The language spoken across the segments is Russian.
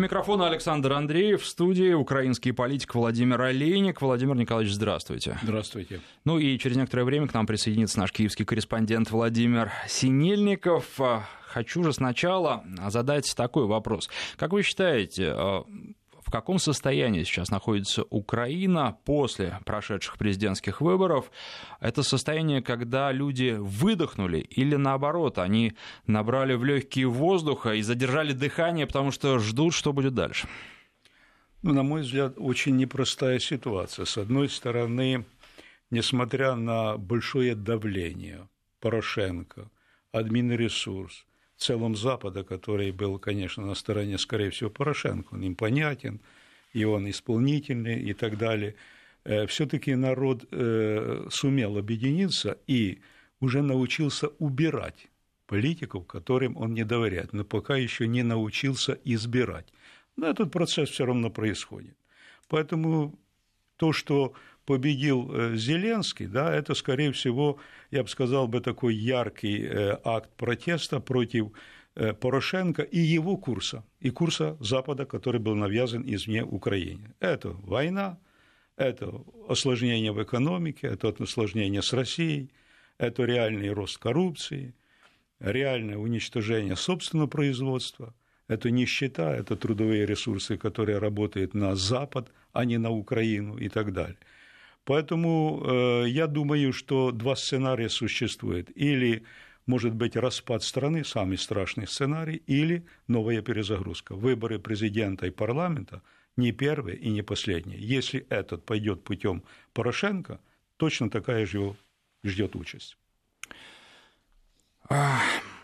У микрофона Александр Андреев, в студии украинский политик Владимир Олейник. Владимир Николаевич, здравствуйте. Здравствуйте. Ну и через некоторое время к нам присоединится наш киевский корреспондент Владимир Синельников. Хочу же сначала задать такой вопрос. Как вы считаете, в каком состоянии сейчас находится Украина после прошедших президентских выборов? Это состояние, когда люди выдохнули или наоборот, они набрали в легкие воздуха и задержали дыхание, потому что ждут, что будет дальше? Ну, на мой взгляд, очень непростая ситуация. С одной стороны, несмотря на большое давление Порошенко, админресурс, целом Запада, который был, конечно, на стороне, скорее всего, Порошенко, он им понятен, и он исполнительный и так далее, э, все-таки народ э, сумел объединиться и уже научился убирать политиков, которым он не доверяет, но пока еще не научился избирать. Но этот процесс все равно происходит. Поэтому то, что победил э, Зеленский, да, это, скорее всего, я бы сказал бы, такой яркий э, акт протеста против э, Порошенко и его курса, и курса Запада, который был навязан извне Украине. Это война, это осложнение в экономике, это осложнение с Россией, это реальный рост коррупции, реальное уничтожение собственного производства, это нищета, это трудовые ресурсы, которые работают на Запад, а не на Украину и так далее. Поэтому э, я думаю, что два сценария существуют. Или может быть распад страны, самый страшный сценарий, или новая перезагрузка. Выборы президента и парламента не первые и не последние. Если этот пойдет путем Порошенко, точно такая же его ждет участь.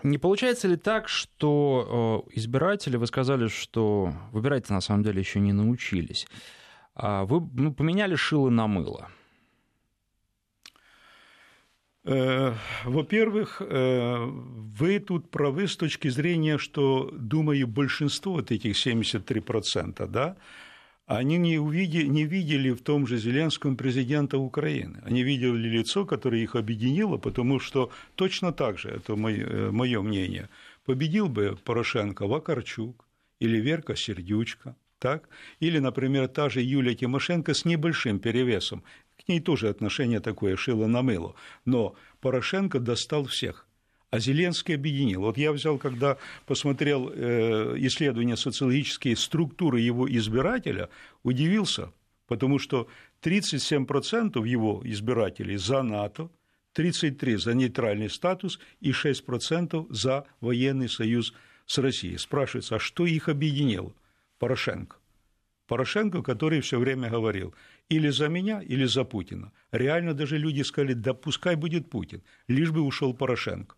Не получается ли так, что э, избиратели, вы сказали, что выбирать на самом деле еще не научились? А вы ну, поменяли шило на мыло. Э, во-первых, э, вы тут правы с точки зрения, что, думаю, большинство вот этих 73%, да, они не, увидели, не видели в том же Зеленском президента Украины. Они видели лицо, которое их объединило, потому что точно так же, это мое, мое мнение, победил бы Порошенко Вакарчук или Верка Сердючка, так? Или, например, та же Юлия Тимошенко с небольшим перевесом. К ней тоже отношение такое, шило на мыло. Но Порошенко достал всех. А Зеленский объединил. Вот я взял, когда посмотрел э, исследования социологические структуры его избирателя, удивился, потому что 37% его избирателей за НАТО, 33% за нейтральный статус и 6% за военный союз с Россией. Спрашивается, а что их объединило? Порошенко. Порошенко, который все время говорил, или за меня, или за Путина. Реально даже люди сказали, да пускай будет Путин, лишь бы ушел Порошенко.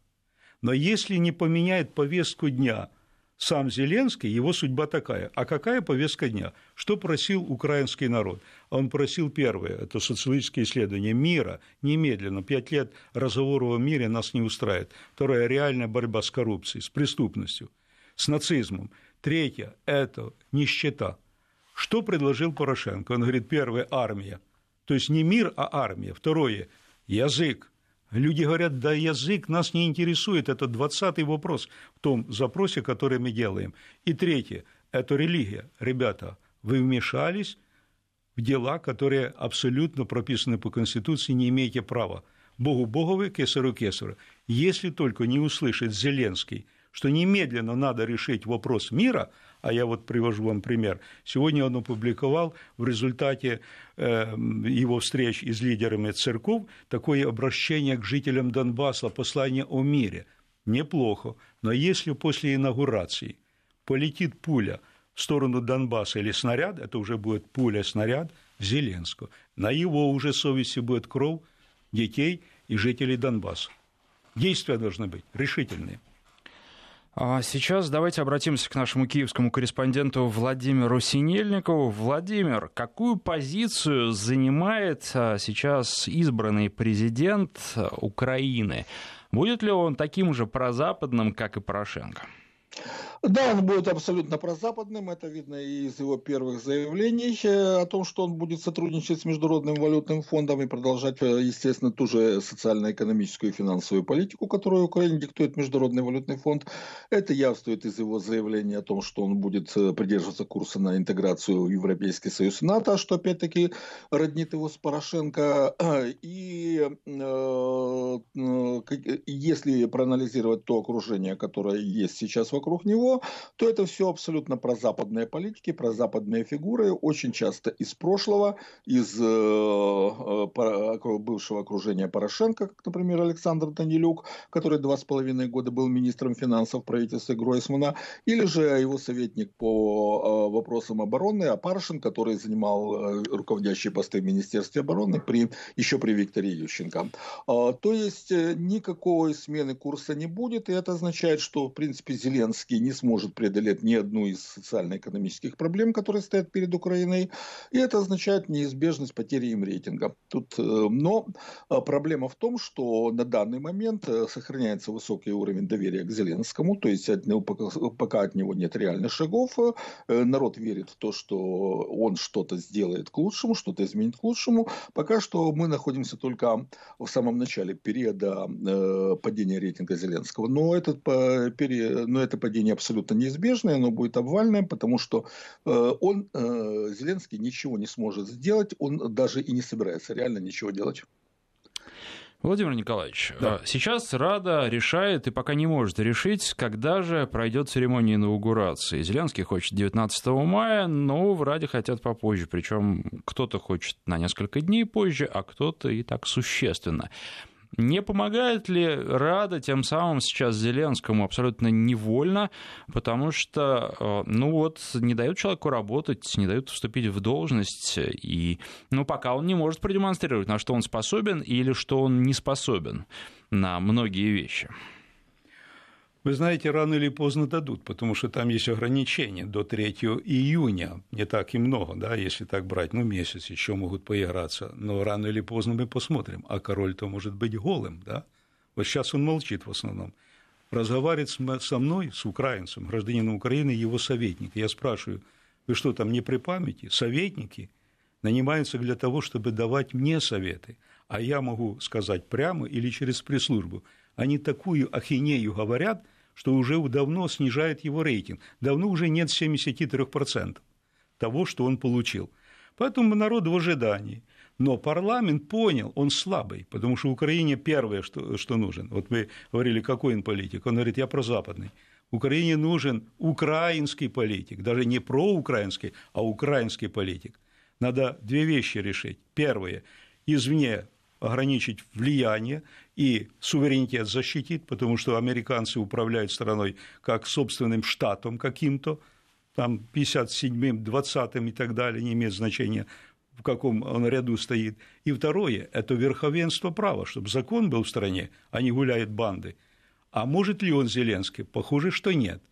Но если не поменяет повестку дня сам Зеленский, его судьба такая. А какая повестка дня? Что просил украинский народ? Он просил первое, это социологические исследования мира, немедленно, пять лет разговора о мире нас не устраивает. Второе, реальная борьба с коррупцией, с преступностью, с нацизмом. Третье – это нищета. Что предложил Порошенко? Он говорит, первое – армия. То есть не мир, а армия. Второе – язык. Люди говорят, да язык нас не интересует, это двадцатый вопрос в том запросе, который мы делаем. И третье – это религия. Ребята, вы вмешались в дела, которые абсолютно прописаны по Конституции, не имеете права. Богу Боговы, кесарю кесарю. Если только не услышит Зеленский – что немедленно надо решить вопрос мира, а я вот привожу вам пример. Сегодня он опубликовал в результате э, его встреч с лидерами церков такое обращение к жителям Донбасса, послание о мире. Неплохо, но если после инаугурации полетит пуля в сторону Донбасса или снаряд, это уже будет пуля-снаряд Зеленского. На его уже совести будет кровь детей и жителей Донбасса. Действия должны быть решительные. А сейчас давайте обратимся к нашему киевскому корреспонденту Владимиру Синельникову. Владимир, какую позицию занимает а, сейчас избранный президент Украины? Будет ли он таким же прозападным, как и Порошенко? Да, он будет абсолютно прозападным, это видно и из его первых заявлений э, о том, что он будет сотрудничать с Международным валютным фондом и продолжать, э, естественно, ту же социально-экономическую и финансовую политику, которую Украине диктует Международный валютный фонд. Это явствует из его заявления о том, что он будет э, придерживаться курса на интеграцию в Европейский Союз и НАТО, что опять-таки роднит его с Порошенко. И если проанализировать то окружение, которое есть сейчас вокруг него, то это все абсолютно про западные политики, про западные фигуры, очень часто из прошлого, из э, э, бывшего окружения Порошенко, как, например, Александр Данилюк, который два с половиной года был министром финансов правительства Гройсмана, или же его советник по э, вопросам обороны Апаршин, который занимал руководящие посты в Министерстве обороны при, еще при Викторе Ющенко. То есть никакой смены курса не будет, и это означает, что, в принципе, Зеленский не сможет преодолеть ни одну из социально-экономических проблем, которые стоят перед Украиной, и это означает неизбежность потери им рейтинга. Тут, э, но э, проблема в том, что на данный момент э, сохраняется высокий уровень доверия к Зеленскому, то есть пока от него нет реальных шагов, народ верит в то, что он что-то сделает к лучшему, что-то изменит к лучшему. Пока что мы находимся только в самом начале периода падения рейтинга Зеленского, но, этот, но это падение абсолютно абсолютно неизбежное, оно будет обвальное, потому что э, он, э, Зеленский, ничего не сможет сделать, он даже и не собирается реально ничего делать. Владимир Николаевич, да. Э, сейчас Рада решает и пока не может решить, когда же пройдет церемония инаугурации. Зеленский хочет 19 мая, но в Раде хотят попозже. Причем кто-то хочет на несколько дней позже, а кто-то и так существенно. Не помогает ли Рада тем самым сейчас Зеленскому абсолютно невольно, потому что, э, ну вот, не дают человеку работать, не дают вступить в должность, и, ну, пока он не может продемонстрировать, на что он способен или что он не способен на многие вещи. Вы знаете, рано или поздно дадут, потому что там есть ограничения до 3 июня, не так и много, да, если так брать, ну, месяц еще могут поиграться, но рано или поздно мы посмотрим, а король-то может быть голым, да, вот сейчас он молчит в основном. Разговаривает со мной, с украинцем, гражданином Украины, его советник. Я спрашиваю, вы что там не при памяти? Советники нанимаются для того, чтобы давать мне советы, а я могу сказать прямо или через пресс-службу. Они такую ахинею говорят – что уже давно снижает его рейтинг. Давно уже нет 73% того, что он получил. Поэтому народ в ожидании. Но парламент понял, он слабый, потому что Украине первое, что, что нужен. Вот вы говорили, какой он политик. Он говорит, я прозападный. Украине нужен украинский политик, даже не проукраинский, а украинский политик. Надо две вещи решить. Первое, извне ограничить влияние и суверенитет защитит, потому что американцы управляют страной как собственным штатом каким-то, там 57-м, 20-м и так далее, не имеет значения, в каком он ряду стоит. И второе – это верховенство права, чтобы закон был в стране, а не гуляют банды. А может ли он Зеленский? Похоже, что нет –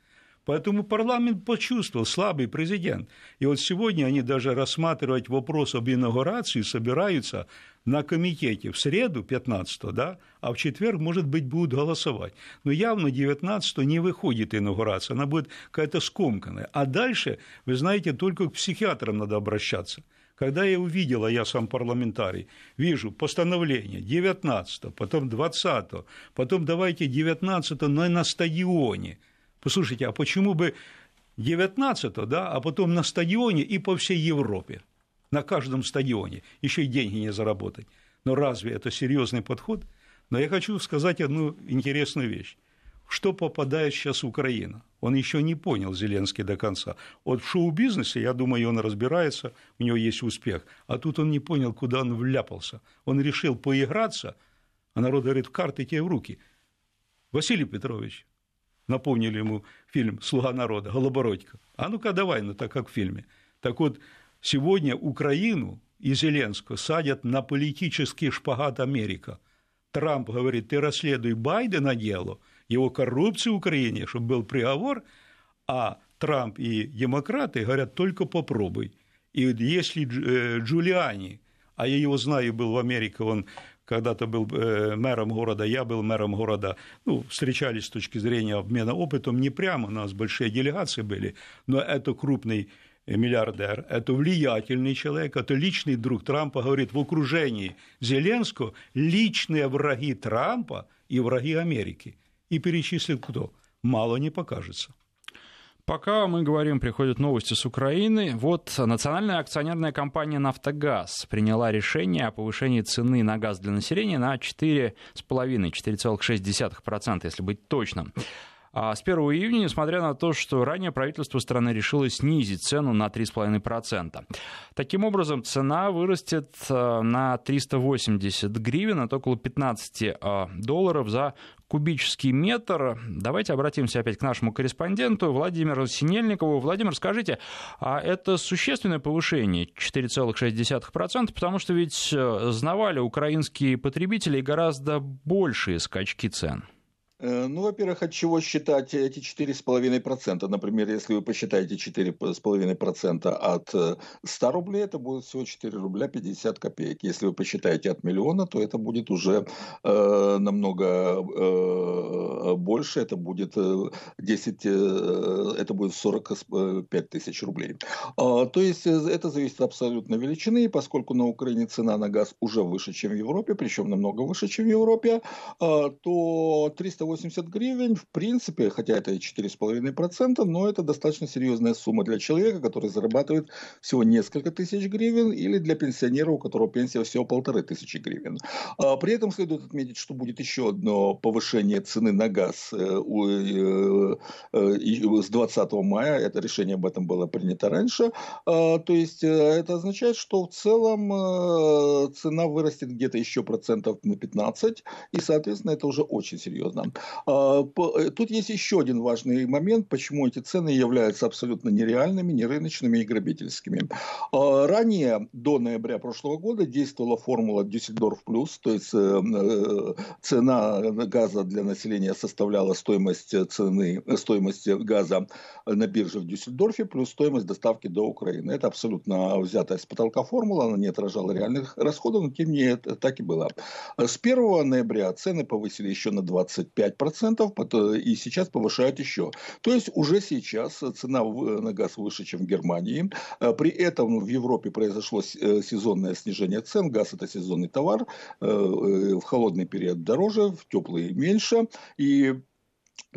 Поэтому парламент почувствовал слабый президент. И вот сегодня они даже рассматривать вопрос об инаугурации собираются на комитете в среду 15 да, а в четверг, может быть, будут голосовать. Но явно 19 не выходит инаугурация, она будет какая-то скомканная. А дальше, вы знаете, только к психиатрам надо обращаться. Когда я увидел, а я сам парламентарий, вижу постановление 19 потом 20 потом давайте 19 но на стадионе – Послушайте, а почему бы 19 да, а потом на стадионе и по всей Европе, на каждом стадионе, еще и деньги не заработать. Но разве это серьезный подход? Но я хочу сказать одну интересную вещь. Что попадает сейчас Украина? Он еще не понял Зеленский до конца. Вот в шоу-бизнесе, я думаю, он разбирается, у него есть успех. А тут он не понял, куда он вляпался. Он решил поиграться, а народ говорит, карты тебе в руки. Василий Петрович, напомнили ему фильм «Слуга народа», Голобородько. А ну-ка давай, ну так как в фильме. Так вот, сегодня Украину и Зеленского садят на политический шпагат Америка. Трамп говорит, ты расследуй Байдена дело, его коррупцию в Украине, чтобы был приговор, а Трамп и демократы говорят, только попробуй. И если э, Джулиани, а я его знаю, был в Америке, он когда-то был э, мэром города, я был мэром города, ну, встречались с точки зрения обмена опытом, не прямо, у нас большие делегации были, но это крупный миллиардер, это влиятельный человек, это личный друг Трампа, говорит, в окружении Зеленского личные враги Трампа и враги Америки. И перечислил кто? Мало не покажется. Пока мы говорим, приходят новости с Украины. Вот национальная акционерная компания «Нафтогаз» приняла решение о повышении цены на газ для населения на 4,5, 4,6%, если быть точным. А с 1 июня, несмотря на то, что ранее правительство страны решило снизить цену на 3,5%. Таким образом, цена вырастет э, на 380 гривен, это около 15 э, долларов за кубический метр. Давайте обратимся опять к нашему корреспонденту Владимиру Синельникову. Владимир, скажите, а это существенное повышение 4,6%, потому что ведь э, знавали украинские потребители гораздо большие скачки цен? Э, ну, во-первых, от чего считать эти 4,5%? Например, если вы посчитаете 4,5% от 100 э, рублей, это будет всего 4 рубля 50 копеек. Если вы посчитаете от миллиона, то это будет уже э, намного э, больше, это будет 10, э, это будет 45 тысяч рублей. Э, то есть это зависит абсолютно величины, и поскольку на Украине цена на газ уже выше, чем в Европе, причем намного выше, чем в Европе, э, то 300 380 гривен, в принципе, хотя это и 4,5%, но это достаточно серьезная сумма для человека, который зарабатывает всего несколько тысяч гривен, или для пенсионера, у которого пенсия всего полторы тысячи гривен. А при этом следует отметить, что будет еще одно повышение цены на газ э, э, э, с 20 мая. Это решение об этом было принято раньше. А, то есть это означает, что в целом цена вырастет где-то еще процентов на 15, и, соответственно, это уже очень серьезно. А, э, тут есть еще один важный момент, почему эти цены являются абсолютно нереальными, нерыночными и грабительскими. А, ранее, до ноября прошлого года, действовала формула Дюссельдорф плюс, то есть э, э, цена газа для населения составляла стоимость цены, стоимость газа на бирже в Дюссельдорфе плюс стоимость доставки до Украины. Это абсолютно взятая с потолка формула, она не отражала реальных расходов, но тем не менее так и было. С 1 ноября цены повысили еще на 25 5%, и сейчас повышают еще. То есть уже сейчас цена на газ выше, чем в Германии. Э, при этом в Европе произошло э, сезонное снижение цен. Газ это сезонный товар. Э, в холодный период дороже, в теплый меньше. И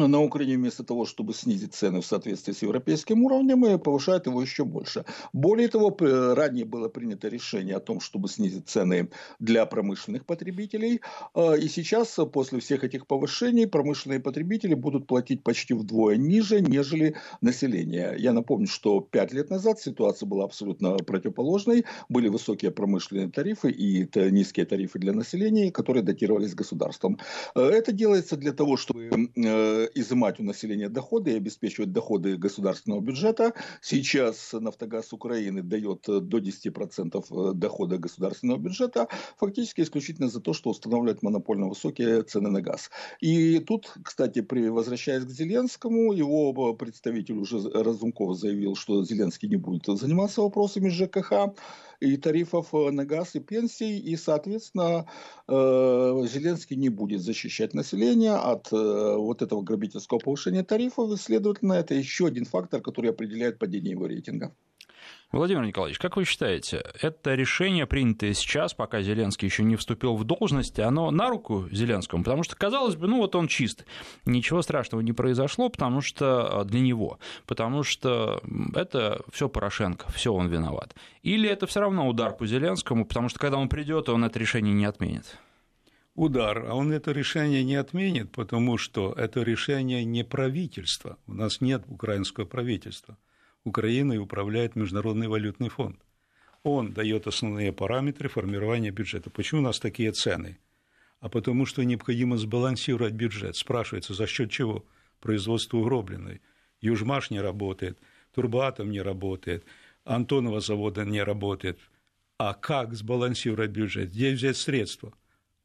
на Украине вместо того, чтобы снизить цены в соответствии с европейским уровнем, повышают его еще больше. Более того, ранее было принято решение о том, чтобы снизить цены для промышленных потребителей. А, и сейчас, после всех этих повышений, промышленные потребители будут платить почти вдвое ниже, нежели население. Я напомню, что пять лет назад ситуация была абсолютно противоположной. Были высокие промышленные тарифы и низкие тарифы для населения, которые датировались государством. А, это делается для того, чтобы э, изымать у населения доходы и обеспечивать доходы государственного бюджета. Сейчас Нафтогаз Украины дает э, до 10% э, дохода государственного бюджета, фактически исключительно за то, что устанавливает монопольно высокие цены на газ. И тут, кстати, при, возвращаясь к Зеленскому, его представитель уже Разумков заявил, что Зеленский не будет заниматься вопросами ЖКХ и тарифов э, на газ и пенсий, и, соответственно, Зеленский не будет защищать население от вот этого грабительского повышения тарифов, и, следовательно, это еще один фактор, который определяет падение его рейтинга. Владимир Николаевич, как вы считаете, это решение, принятое сейчас, пока Зеленский еще не вступил в должность, оно на руку Зеленскому? Потому что, казалось бы, ну вот он чист, ничего страшного не произошло, потому что а, для него, потому что это все Порошенко, все он виноват. Или это все равно удар по Зеленскому, потому что когда он придет, он это решение не отменит? удар, а он это решение не отменит, потому что это решение не правительства. У нас нет украинского правительства. Украиной управляет Международный валютный фонд. Он дает основные параметры формирования бюджета. Почему у нас такие цены? А потому что необходимо сбалансировать бюджет. Спрашивается, за счет чего? Производство угробленной. Южмаш не работает, Турбоатом не работает, Антонова завода не работает. А как сбалансировать бюджет? Где взять средства?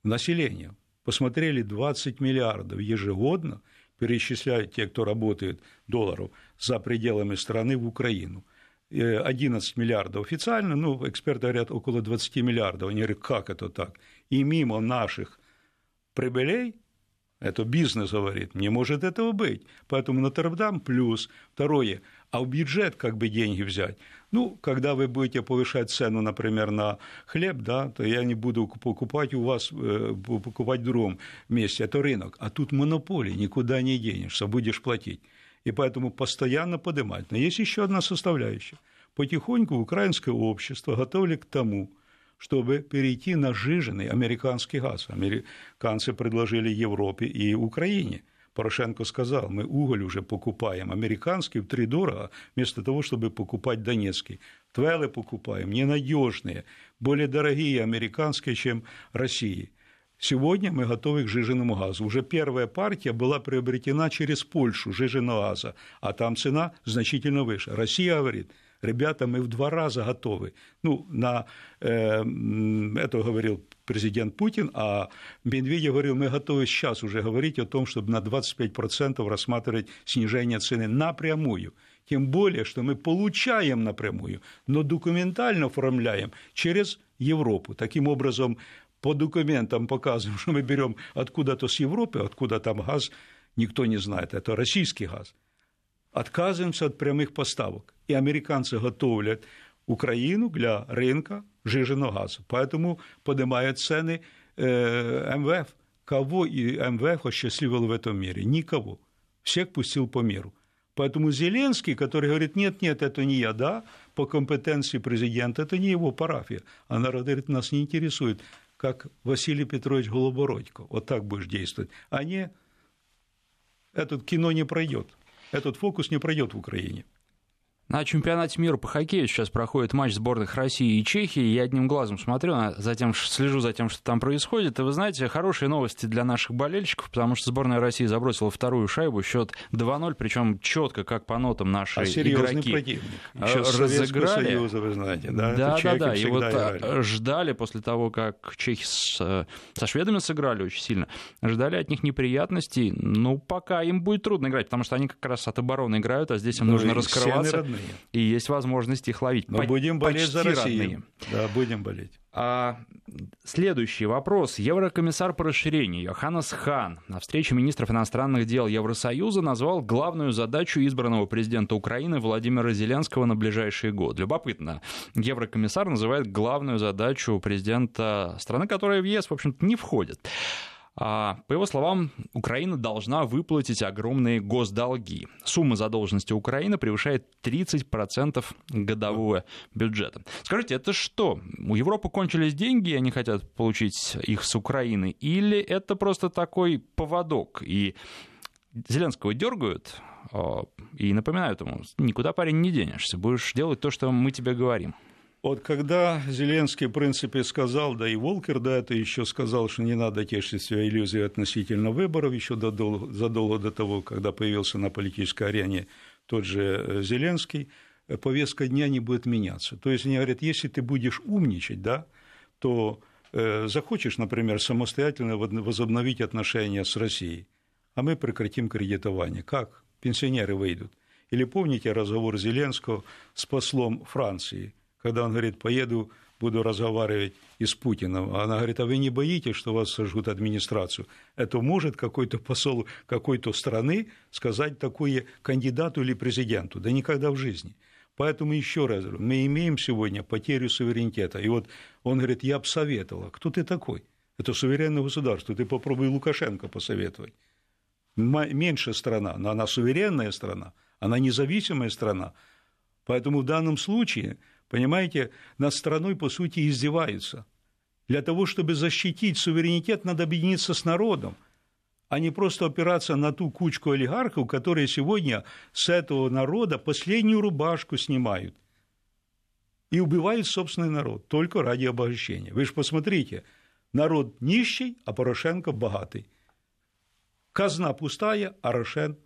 населения. Посмотрели 20 миллиардов ежегодно перечисляют те, кто работает долларов за пределами страны в Украину. 11 миллиардов официально, ну, эксперты говорят, около 20 миллиардов. Они говорят, как это так? И мимо наших прибылей это бизнес говорит, не может этого быть. Поэтому Нотр-Дам плюс. Второе, а в бюджет как бы деньги взять? Ну, когда вы будете повышать цену, например, на хлеб, да, то я не буду покупать у вас, э, покупать в другом месте, это рынок. А тут монополия, никуда не денешься, будешь платить. И поэтому постоянно поднимать. Но есть еще одна составляющая. Потихоньку украинское общество готовили к тому, чтобы перейти на жиженный американский газ. Американцы предложили Европе и Украине. Порошенко сказал, мы уголь уже покупаем американский в три дорого, вместо того, чтобы покупать донецкий. Твелы покупаем, ненадежные, более дорогие американские, чем России. Сегодня мы готовы к жиженному газу. Уже первая партия была приобретена через Польшу жиженого газа, а там цена значительно выше. Россия говорит – ребята, мы в два раза готовы. Ну, на э, это говорил президент Путин, а Медведев говорил, мы готовы сейчас уже говорить о том, чтобы на 25% рассматривать снижение цены напрямую. Тем более, что мы получаем напрямую, но документально оформляем через Европу. Таким образом, по документам показываем, что мы берем откуда-то с Европы, откуда там газ, никто не знает, это российский газ отказываемся от прямых поставок. И американцы готовят Украину для рынка жиженного газа. Поэтому поднимают цены э, МВФ. Кого и МВФ осчастливил в этом мире? Никого. Всех пустил по миру. Поэтому Зеленский, который говорит, нет, нет, это не я, да, по компетенции президента, это не его парафия. А народ говорит, нас не интересует, как Василий Петрович Голобородько. Вот так будешь действовать. А не, этот кино не пройдет этот фокус не пройдет в Украине. На чемпионате мира по хоккею сейчас проходит матч сборных России и Чехии. Я одним глазом смотрю, затем слежу за тем, что там происходит. И вы знаете, хорошие новости для наших болельщиков, потому что сборная России забросила вторую шайбу, счет 2-0, причем четко, как по нотам наши а игроки противник. Еще разыграли. Союза, вы знаете, да? Да, да, да. И вот а, играли. ждали после того, как чехи с, э, со шведами сыграли очень сильно, ждали от них неприятностей. Ну, пока им будет трудно играть, потому что они как раз от обороны играют, а здесь им ну, нужно раскрываться родные. И есть возможность их ловить. Но будем болеть за Россию. Родные. Да, будем болеть. А, следующий вопрос. Еврокомиссар по расширению Йоханнес Хан на встрече министров иностранных дел Евросоюза назвал главную задачу избранного президента Украины Владимира Зеленского на ближайший год. Любопытно. Еврокомиссар называет главную задачу президента страны, которая в ЕС, в общем-то, не входит. А, по его словам, Украина должна выплатить огромные госдолги. Сумма задолженности Украины превышает 30% годового бюджета. Скажите, это что? У Европы кончились деньги, и они хотят получить их с Украины? Или это просто такой поводок, и Зеленского дергают а, и напоминают ему, никуда, парень, не денешься, будешь делать то, что мы тебе говорим. Вот когда Зеленский, в принципе, сказал, да и Волкер да, это еще сказал, что не надо тешить себя иллюзией относительно выборов, еще задолго до того, когда появился на политической арене тот же э, Зеленский, э, повестка дня не будет меняться. То есть они говорят, если ты будешь умничать, да, то э, захочешь, например, самостоятельно возобновить отношения с Россией, а мы прекратим кредитование. Как? Пенсионеры выйдут. Или помните разговор Зеленского с послом Франции – когда он говорит, поеду, буду разговаривать и с Путиным. Она говорит, а вы не боитесь, что вас сожгут администрацию? Это может какой-то посол какой-то страны сказать такое кандидату или президенту? Да никогда в жизни. Поэтому еще раз мы имеем сегодня потерю суверенитета. И вот он говорит, я бы советовал. Кто ты такой? Это суверенное государство. Ты попробуй Лукашенко посоветовать. Меньше страна, но она суверенная страна, она независимая страна. Поэтому в данном случае Понимаете, над страной, по сути, издеваются. Для того, чтобы защитить суверенитет, надо объединиться с народом, а не просто опираться на ту кучку олигархов, которые сегодня с этого народа последнюю рубашку снимают и убивают собственный народ только ради обогащения. Вы же посмотрите, народ нищий, а Порошенко богатый. Казна пустая, а Рошен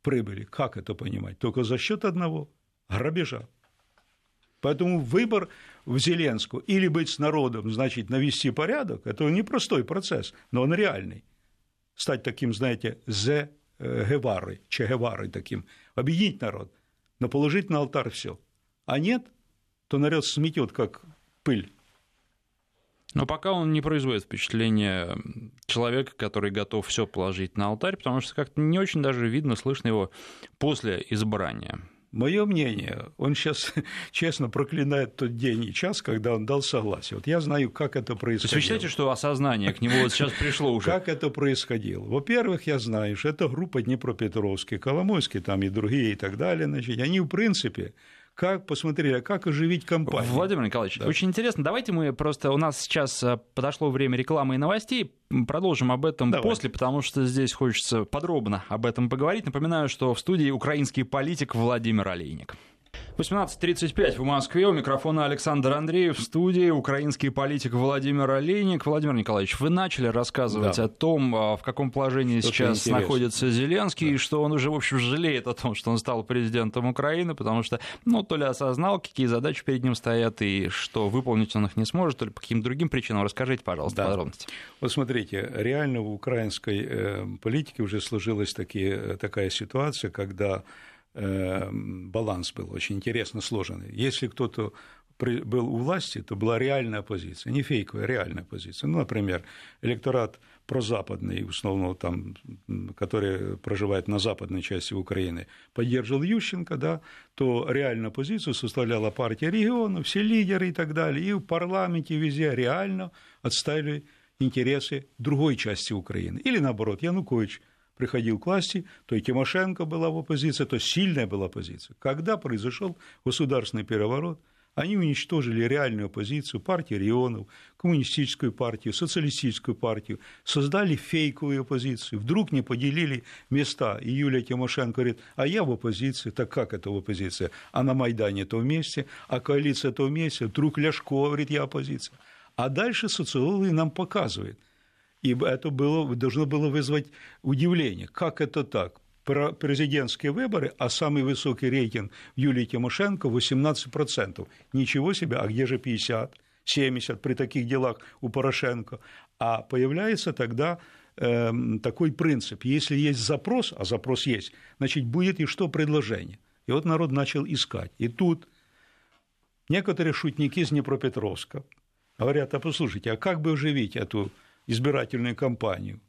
прибыли. Как это понимать? Только за счет одного грабежа. Поэтому выбор в Зеленскую или быть с народом, значит, навести порядок, это непростой процесс, но он реальный. Стать таким, знаете, Зе Геварой, Че Геварой таким, объединить народ, но положить на алтарь все. А нет, то народ сметет как пыль. Но пока он не производит впечатление человека, который готов все положить на алтарь, потому что как-то не очень даже видно, слышно его после избрания. Мое мнение, он сейчас честно проклинает тот день и час, когда он дал согласие. Вот я знаю, как это происходило. То есть вы считаете, что осознание к нему вот сейчас пришло уже? Как это происходило? Во-первых, я знаю, что это группа Днепропетровский, Коломойский там и другие и так далее. Значит, они, в принципе, как посмотрели, а как оживить компанию. Владимир Николаевич, да. очень интересно. Давайте мы просто, у нас сейчас э, подошло время рекламы и новостей, продолжим об этом Давай. после, потому что здесь хочется подробно об этом поговорить. Напоминаю, что в студии украинский политик Владимир Олейник. 18.35 в Москве. У микрофона Александр Андреев. В студии украинский политик Владимир Олейник. Владимир Николаевич, вы начали рассказывать да. о том, а, в каком положении что сейчас находится Зеленский, да. и что он уже, в общем, жалеет о том, что он стал президентом Украины, потому что, ну, то ли осознал, какие задачи перед ним стоят, и что выполнить он их не сможет, то ли по каким-то другим причинам. Расскажите, пожалуйста, да. подробности. Вот смотрите, реально в украинской э, политике уже сложилась такие, э, такая ситуация, когда баланс был очень интересно сложенный. Если кто-то был у власти, то была реальная оппозиция, не фейковая, реальная оппозиция. Ну, например, электорат прозападный, в основном там, который проживает на западной части Украины, поддерживал Ющенко, да, то реальную оппозицию составляла партия регионов, все лидеры и так далее, и в парламенте везде реально отстаивали интересы другой части Украины. Или наоборот, Янукович – приходил к власти, то и Тимошенко была в оппозиции, то сильная была оппозиция. Когда произошел государственный переворот, они уничтожили реальную оппозицию, партию регионов, коммунистическую партию, социалистическую партию, создали фейковую оппозицию, вдруг не поделили места, и Юлия Тимошенко говорит, а я в оппозиции, так как это в оппозиции? А на Майдане то вместе, а коалиция то вместе, вдруг Ляшко говорит, я оппозиция. А дальше социологи нам показывают – и это было, должно было вызвать удивление. Как это так? президентские выборы, а самый высокий рейтинг Юлии Тимошенко 18%. Ничего себе, а где же 50, 70 при таких делах у Порошенко? А появляется тогда э, такой принцип, если есть запрос, а запрос есть, значит, будет и что предложение. И вот народ начал искать. И тут некоторые шутники из Днепропетровска говорят, а послушайте, а как бы оживить эту избирательную кампанию.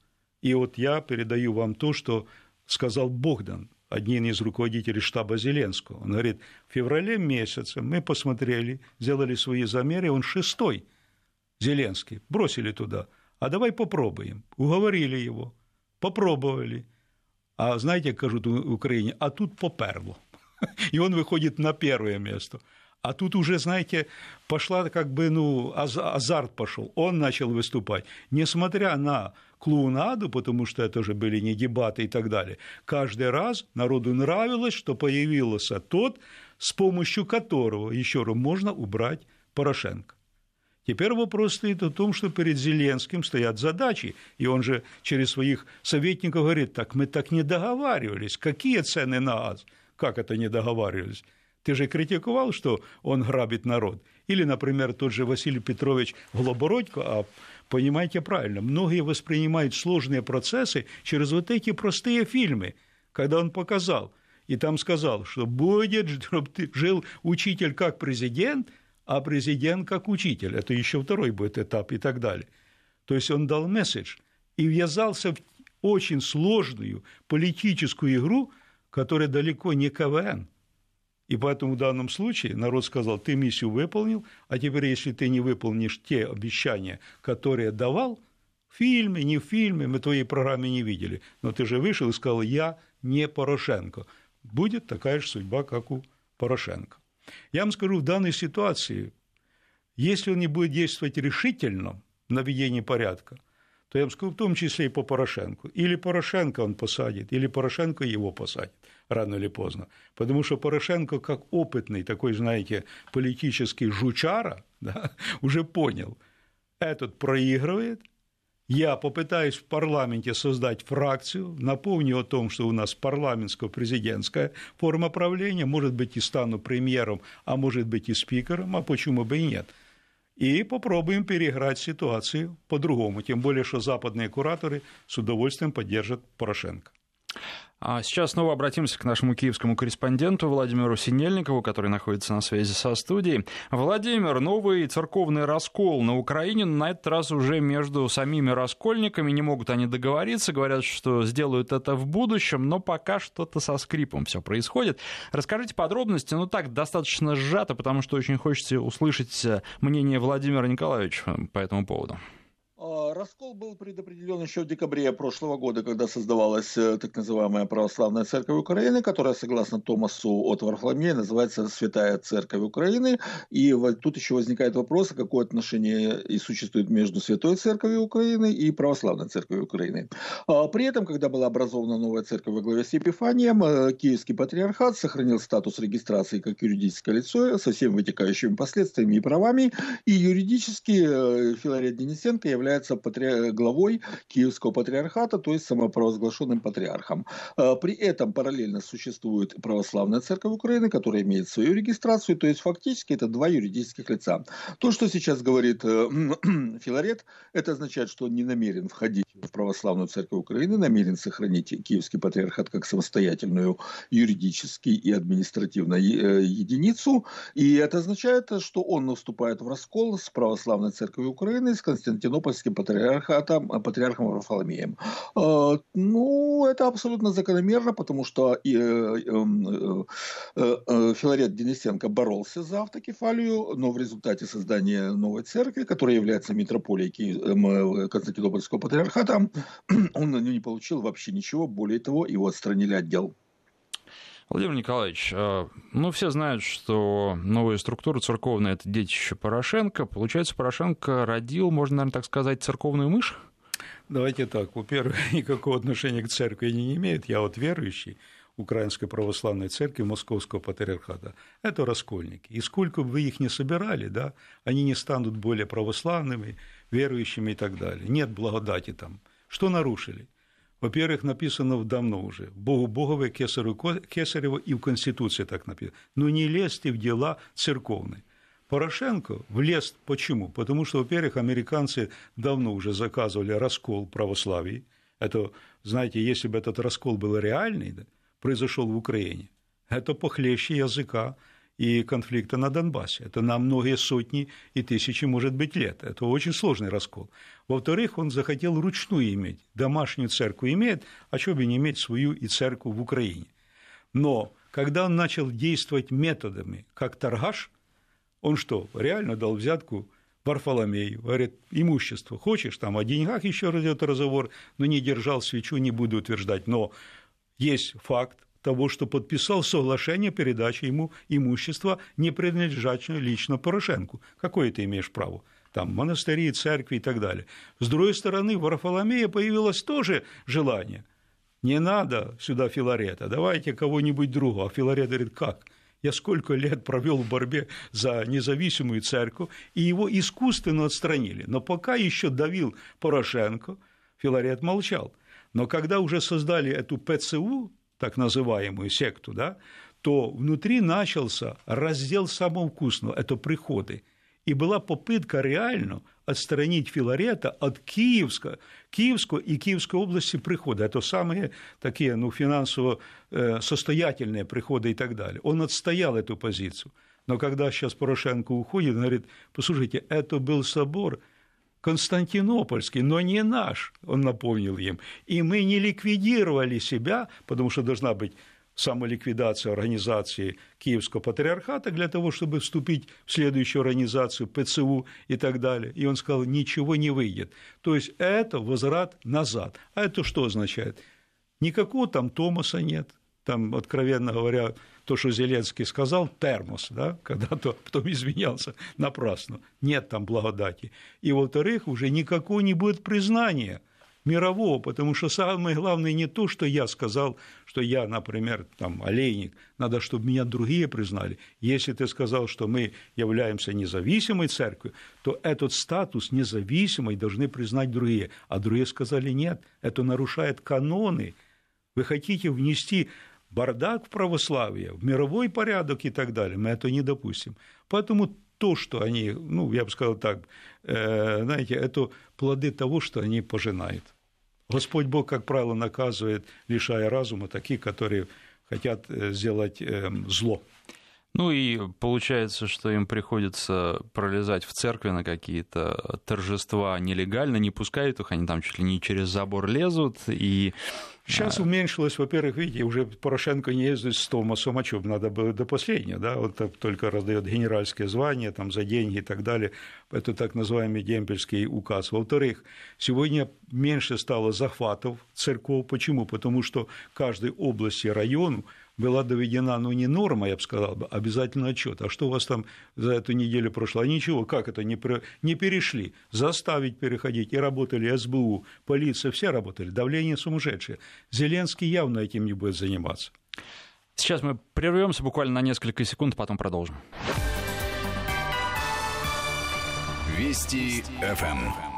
И вот я передаю вам то, что сказал Богдан, один из руководителей штаба Зеленского. Он говорит, в феврале месяце мы посмотрели, сделали свои замеры, он шестой Зеленский, бросили туда. А давай попробуем. Уговорили его, попробовали. А знаете, как кажут в Украине, а тут поперло. И он выходит на первое место. А тут уже, знаете, пошла как бы, ну, азарт пошел. Он начал выступать. Несмотря на клоунаду, потому что это же были не дебаты и так далее, каждый раз народу нравилось, что появился тот, с помощью которого, еще раз, можно убрать Порошенко. Теперь вопрос стоит о том, что перед Зеленским стоят задачи, и он же через своих советников говорит, так мы так не договаривались, какие цены на газ, как это не договаривались. Ты же критиковал, что он грабит народ. Или, например, тот же Василий Петрович Глобородько, а понимаете правильно, многие воспринимают сложные процессы через вот эти простые фильмы, когда он показал, и там сказал, что будет, чтобы жил учитель как президент, а президент как учитель. Это еще второй будет этап и так далее. То есть он дал месседж и ввязался в очень сложную политическую игру, которая далеко не КВН – и поэтому в данном случае народ сказал, ты миссию выполнил, а теперь, если ты не выполнишь те обещания, которые давал, в фильме, не в фильме, мы твоей программе не видели, но ты же вышел и сказал, я не Порошенко. Будет такая же судьба, как у Порошенко. Я вам скажу, в данной ситуации, если он не будет действовать решительно на ведение порядка, то в том числе и по Порошенко. Или Порошенко он посадит, или Порошенко его посадит рано или поздно. Потому что Порошенко, как опытный такой, знаете, политический жучара, да, уже понял, этот проигрывает, я попытаюсь в парламенте создать фракцию, напомню о том, что у нас парламентско-президентская форма правления, может быть, и стану премьером, а может быть, и спикером, а почему бы и нет. И попробуем переиграть ситуацию по-другому, тем более, что западные кураторы с удовольствием поддержат Порошенко. А сейчас снова обратимся к нашему киевскому корреспонденту Владимиру Синельникову, который находится на связи со студией. Владимир, новый церковный раскол на Украине, на этот раз уже между самими раскольниками, не могут они договориться, говорят, что сделают это в будущем, но пока что-то со скрипом все происходит. Расскажите подробности, ну так, достаточно сжато, потому что очень хочется услышать мнение Владимира Николаевича по этому поводу. А, раскол был предопределен еще в декабре прошлого года, когда создавалась э, так называемая Православная Церковь Украины, которая, согласно Томасу от Варфоломея, называется Святая Церковь Украины. И тут еще возникает вопрос, какое отношение и существует между Святой Церковью Украины и Православной Церковью Украины. А, при этом, когда была образована новая церковь во главе с Епифанием, э, Киевский патриархат сохранил статус регистрации как юридическое лицо со всеми вытекающими последствиями и правами, и юридически э, Филарет Денисенко является является патри... главой Киевского патриархата, то есть самопровозглашенным патриархом. А, при этом параллельно существует Православная Церковь Украины, которая имеет свою регистрацию, то есть фактически это два юридических лица. То, что сейчас говорит э, Филарет, это означает, что он не намерен входить в Православную Церковь Украины, намерен сохранить Киевский патриархат как самостоятельную юридически и административно э, единицу. И это означает, что он наступает в раскол с Православной Церковью Украины, с Константинопольской Московским патриархатом, э, патриархом Варфоломеем. Э, ну, это абсолютно закономерно, потому что э, эм, Филарет Денисенко боролся за автокефалию, но в результате создания новой церкви, которая является митрополией эм, Константинопольского патриархата, он не получил вообще ничего. Более того, его отстранили от дел. Владимир Николаевич, а, ну, все знают, что новая структура церковная – это детище Порошенко. Получается, Порошенко родил, можно, наверное, так сказать, церковную мышь? Давайте так. Во-первых, никакого отношения к церкви не имеют. Я вот верующий Украинской Православной Церкви Московского Патриархата. Это раскольники. И сколько бы вы их ни собирали, да, они не станут более православными, верующими и так далее. Нет благодати там. Что нарушили? Во-первых, написано давно уже. Богу Богове, Кесарю Кесарево и в Конституции так написано. Но не лезьте в дела церковные. Порошенко влез почему? Потому что, во-первых, американцы давно уже заказывали раскол православия. Это, знаете, если бы этот раскол был реальный, да, произошел в Украине, это похлеще языка и конфликта на Донбассе. Это на многие сотни и тысячи, может быть, лет. Это очень сложный раскол. Во-вторых, он захотел ручную иметь. Домашнюю церковь имеет, а что бы не иметь свою и церковь в Украине. Но когда он начал действовать методами, как торгаш, он что, реально дал взятку Варфоломею, говорит, имущество хочешь, там о деньгах еще идет разговор, но не держал свечу, не буду утверждать, но есть факт, того, что подписал соглашение передачи ему имущества, не принадлежащего лично Порошенку. Какое ты имеешь право? Там монастыри, церкви и так далее. С другой стороны, в Варфоломея появилось тоже желание. Не надо сюда Филарета, давайте кого-нибудь другого. А Филарет говорит, как? Я сколько лет провел в борьбе за независимую церковь, и его искусственно отстранили. Но пока еще давил Порошенко, Филарет молчал. Но когда уже создали эту ПЦУ, так называемую секту, да, то внутри начался раздел самого вкусного – это приходы. И была попытка реально отстранить Филарета от Киевска, Киевского и Киевской области прихода. Это самые такие ну, финансово э, состоятельные приходы и так далее. Он отстоял эту позицию. Но когда сейчас Порошенко уходит, он говорит, послушайте, это был собор – Константинопольский, но не наш, он напомнил им. И мы не ликвидировали себя, потому что должна быть самоликвидация организации Киевского патриархата для того, чтобы вступить в следующую организацию ПЦУ и так далее. И он сказал, ничего не выйдет. То есть это возврат назад. А это что означает? Никакого там Томаса нет, там, откровенно говоря, то, что Зеленский сказал, термос, да, когда-то потом изменялся напрасно. Нет там благодати. И, во-вторых, уже никакого не будет признания мирового, потому что самое главное не то, что я сказал, что я, например, там, олейник, надо, чтобы меня другие признали. Если ты сказал, что мы являемся независимой церковью, то этот статус независимой должны признать другие. А другие сказали, нет, это нарушает каноны. Вы хотите внести бардак в православие, в мировой порядок и так далее, мы это не допустим. Поэтому то, что они, ну, я бы сказал так, э, знаете, это плоды того, что они пожинают. Господь Бог, как правило, наказывает, лишая разума таких, которые хотят э, сделать эм, зло. Ну и получается, что им приходится пролезать в церкви на какие-то торжества нелегально, не пускают их, они там чуть ли не через забор лезут, и Сейчас уменьшилось, во-первых, видите, уже Порошенко не ездит с Томасом, а что, надо было до последнего, да, вот только раздает генеральское звание там, за деньги и так далее, это так называемый демпельский указ. Во-вторых, сегодня меньше стало захватов церков, почему? Потому что каждой области, району была доведена, ну, не норма, я бы сказал, а обязательно отчет. А что у вас там за эту неделю прошло? А ничего, как это, не, про... не перешли. Заставить переходить. И работали СБУ, полиция, все работали. Давление сумасшедшее. Зеленский явно этим не будет заниматься. Сейчас мы прервемся буквально на несколько секунд, потом продолжим. Вести ФМ.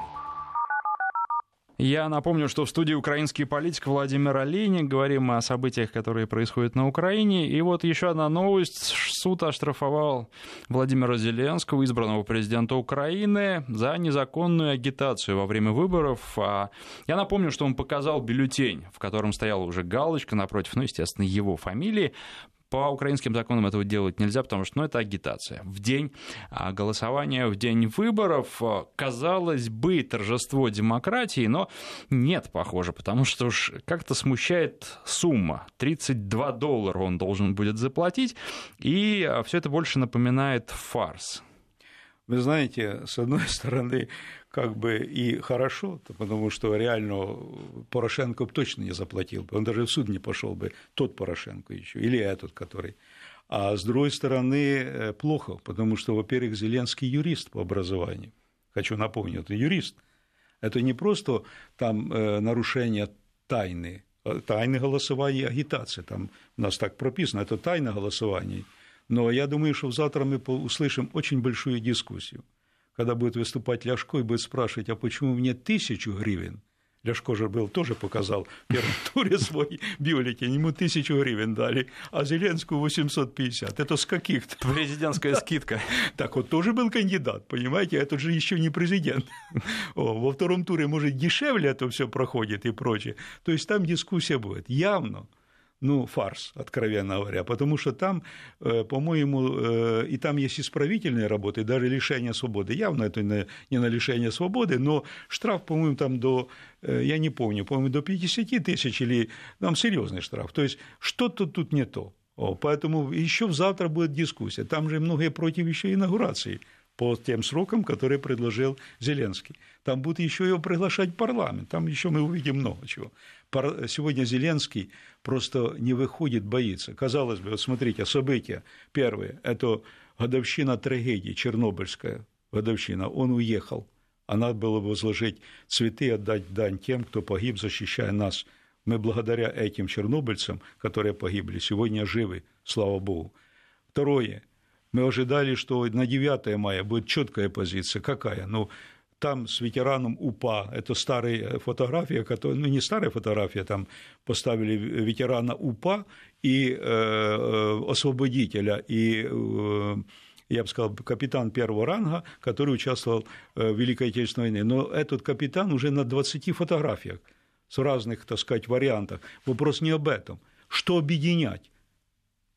Я напомню, что в студии украинский политик Владимир Олейник. Говорим мы о событиях, которые происходят на Украине. И вот еще одна новость. Суд оштрафовал Владимира Зеленского, избранного президента Украины, за незаконную агитацию во время выборов. А я напомню, что он показал бюллетень, в котором стояла уже галочка напротив, ну, естественно, его фамилии по украинским законам этого делать нельзя, потому что ну, это агитация. В день а, голосования, в день выборов, а, казалось бы, торжество демократии, но нет, похоже, потому что уж как-то смущает сумма. 32 доллара он должен будет заплатить, и а, все это больше напоминает фарс. Вы знаете, с одной стороны, как бы и хорошо, потому что реально Порошенко бы точно не заплатил бы, он даже в суд не пошел бы, тот Порошенко еще, или этот, который. А с другой стороны, э, плохо, потому что, во-первых, Зеленский юрист по образованию. Хочу напомнить, это юрист. Это не просто там э, нарушение тайны, а тайны голосования агитации. Там у нас так прописано, это тайна голосования. Но я думаю, что завтра мы услышим очень большую дискуссию когда будет выступать Ляшко и будет спрашивать, а почему мне тысячу гривен? Ляшко же был, тоже показал в первом туре свой бюллетень, ему тысячу гривен дали, а Зеленскую 850. Это с каких-то? Президентская скидка. Так вот, тоже был кандидат, понимаете, этот же еще не президент. О, во втором туре, может, дешевле это все проходит и прочее. То есть там дискуссия будет. Явно ну, фарс, откровенно говоря, потому что там, э, по-моему, э, и там есть исправительные работы, даже лишение свободы. Явно это не на лишение свободы, но штраф, по-моему, там до, э, я не помню, по-моему, до 50 тысяч или там серьезный штраф. То есть что-то тут не то. Поэтому еще завтра будет дискуссия. Там же многие против еще инаугурации по тем срокам, которые предложил Зеленский. Там будут еще его приглашать в парламент, там еще мы увидим много чего. Сегодня Зеленский просто не выходит, боится. Казалось бы, вот смотрите, события. Первое – это годовщина трагедии, Чернобыльская годовщина. Он уехал. А надо было бы возложить цветы, отдать дань тем, кто погиб, защищая нас. Мы благодаря этим чернобыльцам, которые погибли, сегодня живы, слава Богу. Второе. Мы ожидали, что на 9 мая будет четкая позиция. Какая? Ну, там с ветераном УПА, это старая фотография, которая, ну не старая фотография, там поставили ветерана УПА и э, э, освободителя, и э, я бы сказал, капитан первого ранга, который участвовал в Великой Отечественной войне. Но этот капитан уже на 20 фотографиях с разных, так сказать, вариантах. Вопрос не об этом. Что объединять?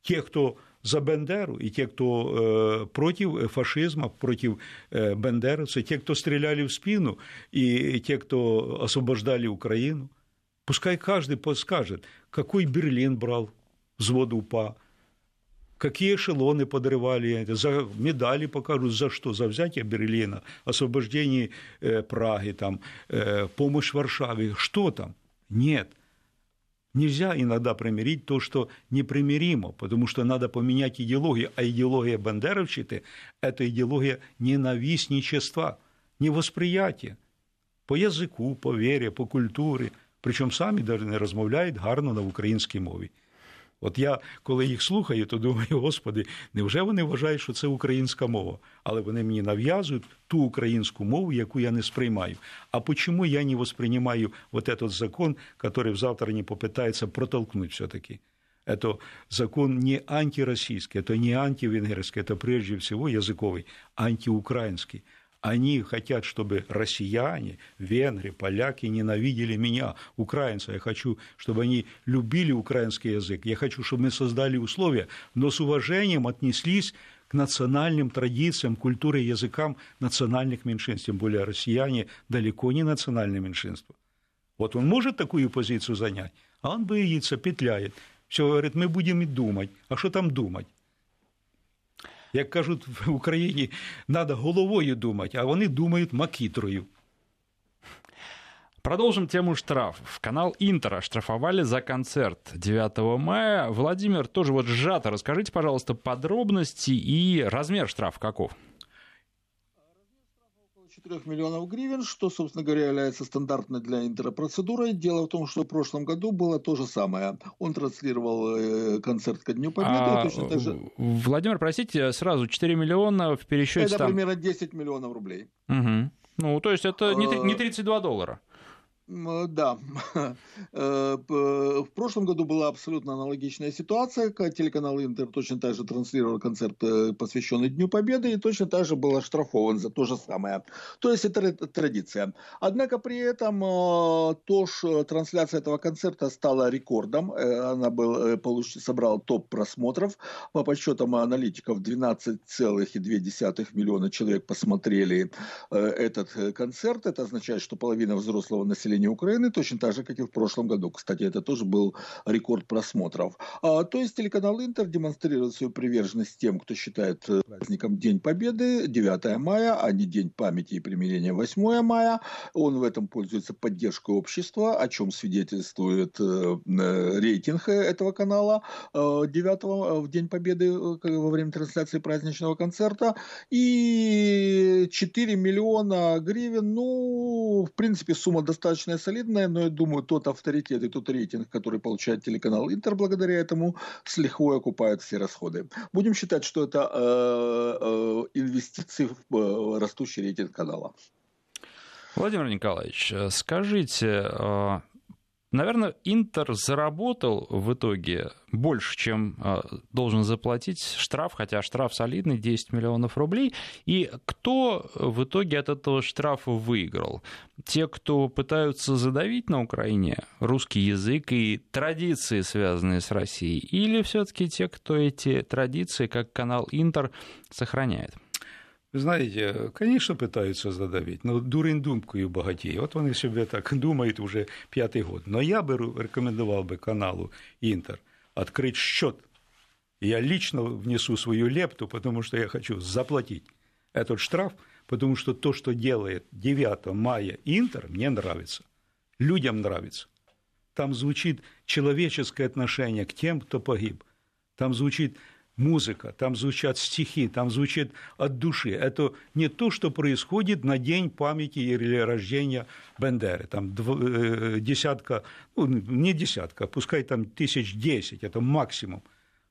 Тех, кто за Бендеру, и те, кто против фашизма, против бендеровцев, те, кто стреляли в спину, и те, кто освобождали Украину. Пускай каждый подскажет, какой Берлин брал взвод УПА, какие эшелоны подрывали, за медали покажут, за что, за взятие Берлина, освобождение Праги, там, помощь Варшаве, что там? Нет. Нельзя иногда примирить то, что непримиримо, потому что надо поменять идеологию, а идеология бандеровщины – это идеология ненавистничества, невосприятия по язику, по вере, по культурі, причому самі навіть не розмовляють гарно на українській мові. От я, коли їх слухаю, то думаю, Господи, невже вони вважають, що це українська мова? Але вони мені нав'язують ту українську мову, яку я не сприймаю. А почему я не воспринимаю вот этот закон, который завтра не попытается протолкнуть все-таки? Это закон не антироссийский, это не антивенгерский, это прежде всего языковый, антиукраинский. Они хотят, чтобы россияне, венгры, поляки ненавидели меня, украинцев. Я хочу, чтобы они любили украинский язык. Я хочу, чтобы мы создали условия, но с уважением отнеслись к национальным традициям, культуре, языкам национальных меньшинств. Тем более россияне далеко не национальное меньшинство. Вот он может такую позицию занять, а он боится, петляет. Все говорит, мы будем и думать. А что там думать? Як кажуть в Україні, треба головою думати, а вони думають макітрою. Продолжим тему штрафов. Канал Интер оштрафовали за концерт 9 мая. Владимир, тоже вот сжато. Расскажите, пожалуйста, подробности и размер штрафа каков? 4 миллионов гривен, что, собственно говоря, является стандартной для Интера процедурой. Дело в том, что в прошлом году было то же самое. Он транслировал э, концерт ко Дню Победы. А, точно так же... Владимир, простите, сразу 4 миллиона в пересчете... Это там... примерно 10 миллионов рублей. Угу. Ну, то есть это не 32 а, доллара. Да. Э, в прошлом году была абсолютно аналогичная ситуация. Телеканал Интер точно так же транслировал концерт, э, посвященный Дню Победы, и точно так же был оштрафован за то же самое. То есть это традиция. Однако при этом э, то, что трансляция этого концерта стала рекордом. Она был, собрала топ просмотров. По подсчетам аналитиков 12,2 миллиона человек посмотрели этот концерт. Это означает, что половина взрослого населения населения Украины, точно так же, как и в прошлом году. Кстати, это тоже был рекорд просмотров. А, то есть телеканал Интер демонстрирует свою приверженность тем, кто считает э, праздником День Победы 9 мая, а не День памяти и примирения 8 мая. Он в этом пользуется поддержкой общества, о чем свидетельствует э, э, рейтинг этого канала 9 в День Победы во время трансляции праздничного концерта. И 4 миллиона гривен, ну, в принципе, сумма достаточно достаточно солидная, но я думаю, тот авторитет и тот рейтинг, который получает телеканал Интер благодаря этому, с лихвой окупает все расходы. Будем считать, что это э, э, инвестиции в э, растущий рейтинг канала. Владимир Николаевич, э, скажите, э, Наверное, Интер заработал в итоге больше, чем а, должен заплатить штраф, хотя штраф солидный, 10 миллионов рублей. И кто в итоге от этого штрафа выиграл? Те, кто пытаются задавить на Украине русский язык и традиции, связанные с Россией, или все-таки те, кто эти традиции, как канал Интер, сохраняет? Ви знаєте, звісно, питаються задавити, але дурень думкою багатіє. От вони собі так думають уже п'ятий год. Но я би рекомендував би каналу Інтер відкрити счет. Я лично внесу свою лепту, потому что я хочу заплатить этот штраф, потому что то, что делает 9 мая Интер, мне нравится. Людям нравится. Там звучит человеческое отношение к тем, кто погиб. Там звучит музыка, там звучат стихи, там звучит от души. Это не то, что происходит на день памяти или рождения Бендеры. Там э, десятка, ну, не десятка, пускай там тысяч десять, это максимум.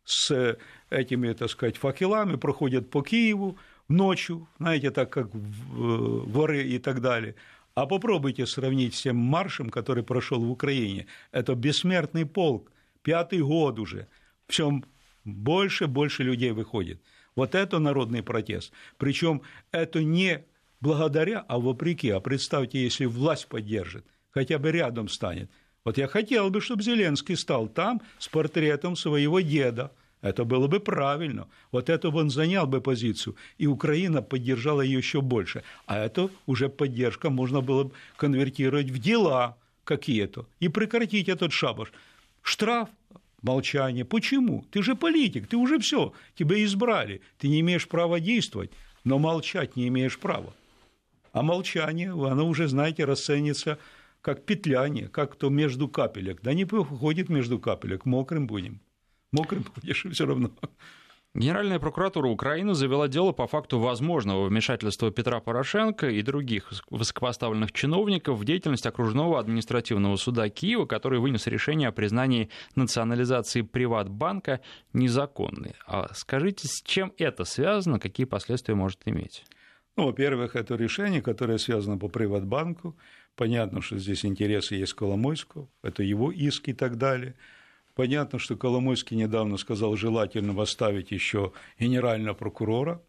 С этими, так сказать, факелами проходят по Киеву ночью, знаете, так как воры и так далее. А попробуйте сравнить с тем маршем, который прошел в Украине. Это бессмертный полк, пятый год уже. В всем больше больше людей выходит. Вот это народный протест. Причем это не благодаря, а вопреки. А представьте, если власть поддержит, хотя бы рядом станет. Вот я хотел бы, чтобы Зеленский стал там с портретом своего деда. Это было бы правильно. Вот это он занял бы позицию, и Украина поддержала ее еще больше. А это уже поддержка можно было бы конвертировать в дела какие-то и прекратить этот шабаш. Штраф молчание. Почему? Ты же политик, ты уже все, тебя избрали, ты не имеешь права действовать, но молчать не имеешь права. А молчание, оно уже, знаете, расценится как петляние, как то между капелек. Да не выходит между капелек, мокрым будем. Мокрым будешь все равно. Генеральная прокуратура Украины завела дело по факту возможного вмешательства Петра Порошенко и других высокопоставленных чиновников в деятельность окружного административного суда Киева, который вынес решение о признании национализации Приватбанка незаконной. А скажите, с чем это связано, какие последствия может иметь? Ну, во-первых, это решение, которое связано по Приватбанку. Понятно, что здесь интересы есть Коломойского, это его иск и так далее – Понятно, что Коломойский недавно сказал желательно восставить еще генерального прокурора.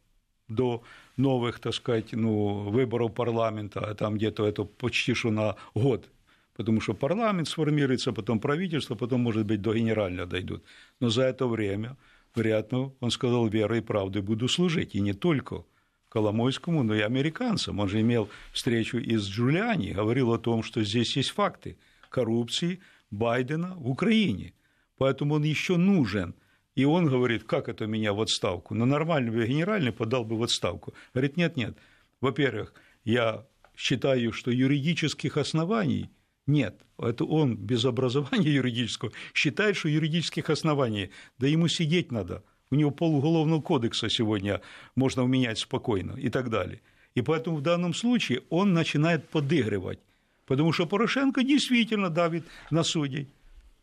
до новых, так сказать, ну, выборов парламента, а там где-то это почти что на год потому что парламент сформируется, потом правительство, потом, может быть, до генерального дойдут. Но за это время, вероятно, он сказал, верой и правдой буду служить, и не только Коломойскому, но и американцам. Он же имел встречу и с Джулиани, говорил о том, что здесь есть факты коррупции Байдена в Украине. Поэтому он еще нужен. И он говорит, как это меня в отставку? На нормальный генеральный подал бы в отставку. Говорит, нет, нет. Во-первых, я считаю, что юридических оснований нет, это он без образования юридического считает, что юридических оснований, да ему сидеть надо. У него пол уголовного кодекса сегодня можно уменять спокойно и так далее. И поэтому в данном случае он начинает подыгрывать, потому что Порошенко действительно давит на судей.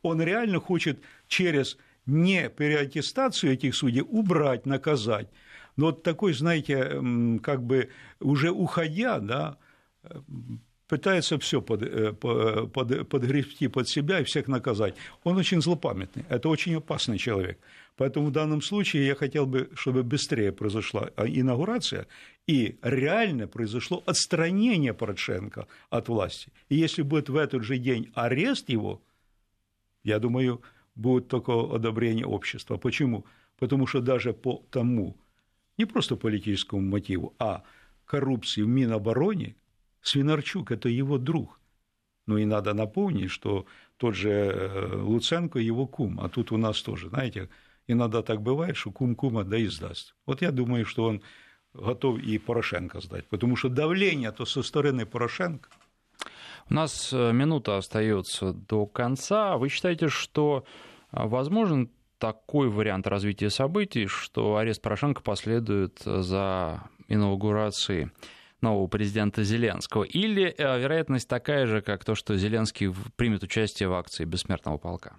Он реально хочет через не переаттестацию этих судей убрать, наказать. Но вот такой, знаете, как бы уже уходя, да, пытается все под, э, под, подгребти под себя и всех наказать. Он очень злопамятный, это очень опасный человек. Поэтому в данном случае я хотел бы, чтобы быстрее произошла инаугурация и реально произошло отстранение Порошенко от власти. И если будет в этот же день арест его, я думаю, будет только одобрение общества. Почему? Потому что даже по тому, не просто политическому мотиву, а коррупции в Минобороне – Свинарчук – это его друг. Ну и надо напомнить, что тот же э, Луценко – его кум, а тут у нас тоже, знаете, иногда так бывает, что кум кума да и сдаст. Вот я думаю, что он готов и Порошенко сдать, потому что давление то со стороны Порошенко. У нас э, минута остается до конца. Вы считаете, что э, возможен такой вариант развития событий, что арест Порошенко последует за инаугурацией нового президента Зеленского? Или э, вероятность такая же, как то, что Зеленский примет участие в акции Бессмертного полка?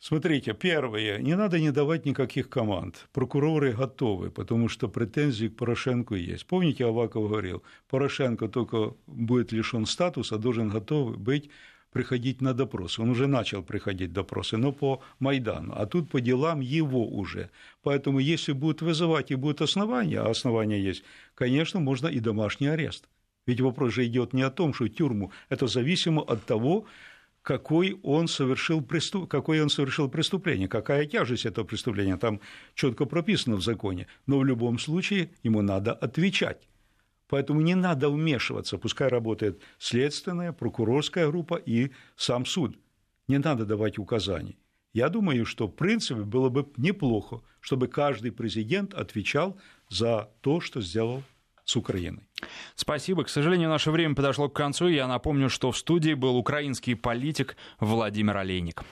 Смотрите, первое, не надо не давать никаких команд. Прокуроры готовы, потому что претензии к Порошенко есть. Помните, Аваков говорил, Порошенко только будет лишен статуса, должен готов быть приходить на допросы. Он уже начал приходить допросы, но по Майдану, а тут по делам его уже. Поэтому если будут вызывать и будут основания, а основания есть, конечно, можно и домашний арест. Ведь вопрос же идет не о том, что тюрьму, это зависимо от того, какой он совершил, преступ... какое он совершил преступление, какая тяжесть этого преступления, там четко прописано в законе. Но в любом случае ему надо отвечать. Поэтому не надо вмешиваться, пускай работает следственная, прокурорская группа и сам суд. Не надо давать указаний. Я думаю, что в принципе было бы неплохо, чтобы каждый президент отвечал за то, что сделал с Украиной. Спасибо. К сожалению, наше время подошло к концу. Я напомню, что в студии был украинский политик Владимир Олейник.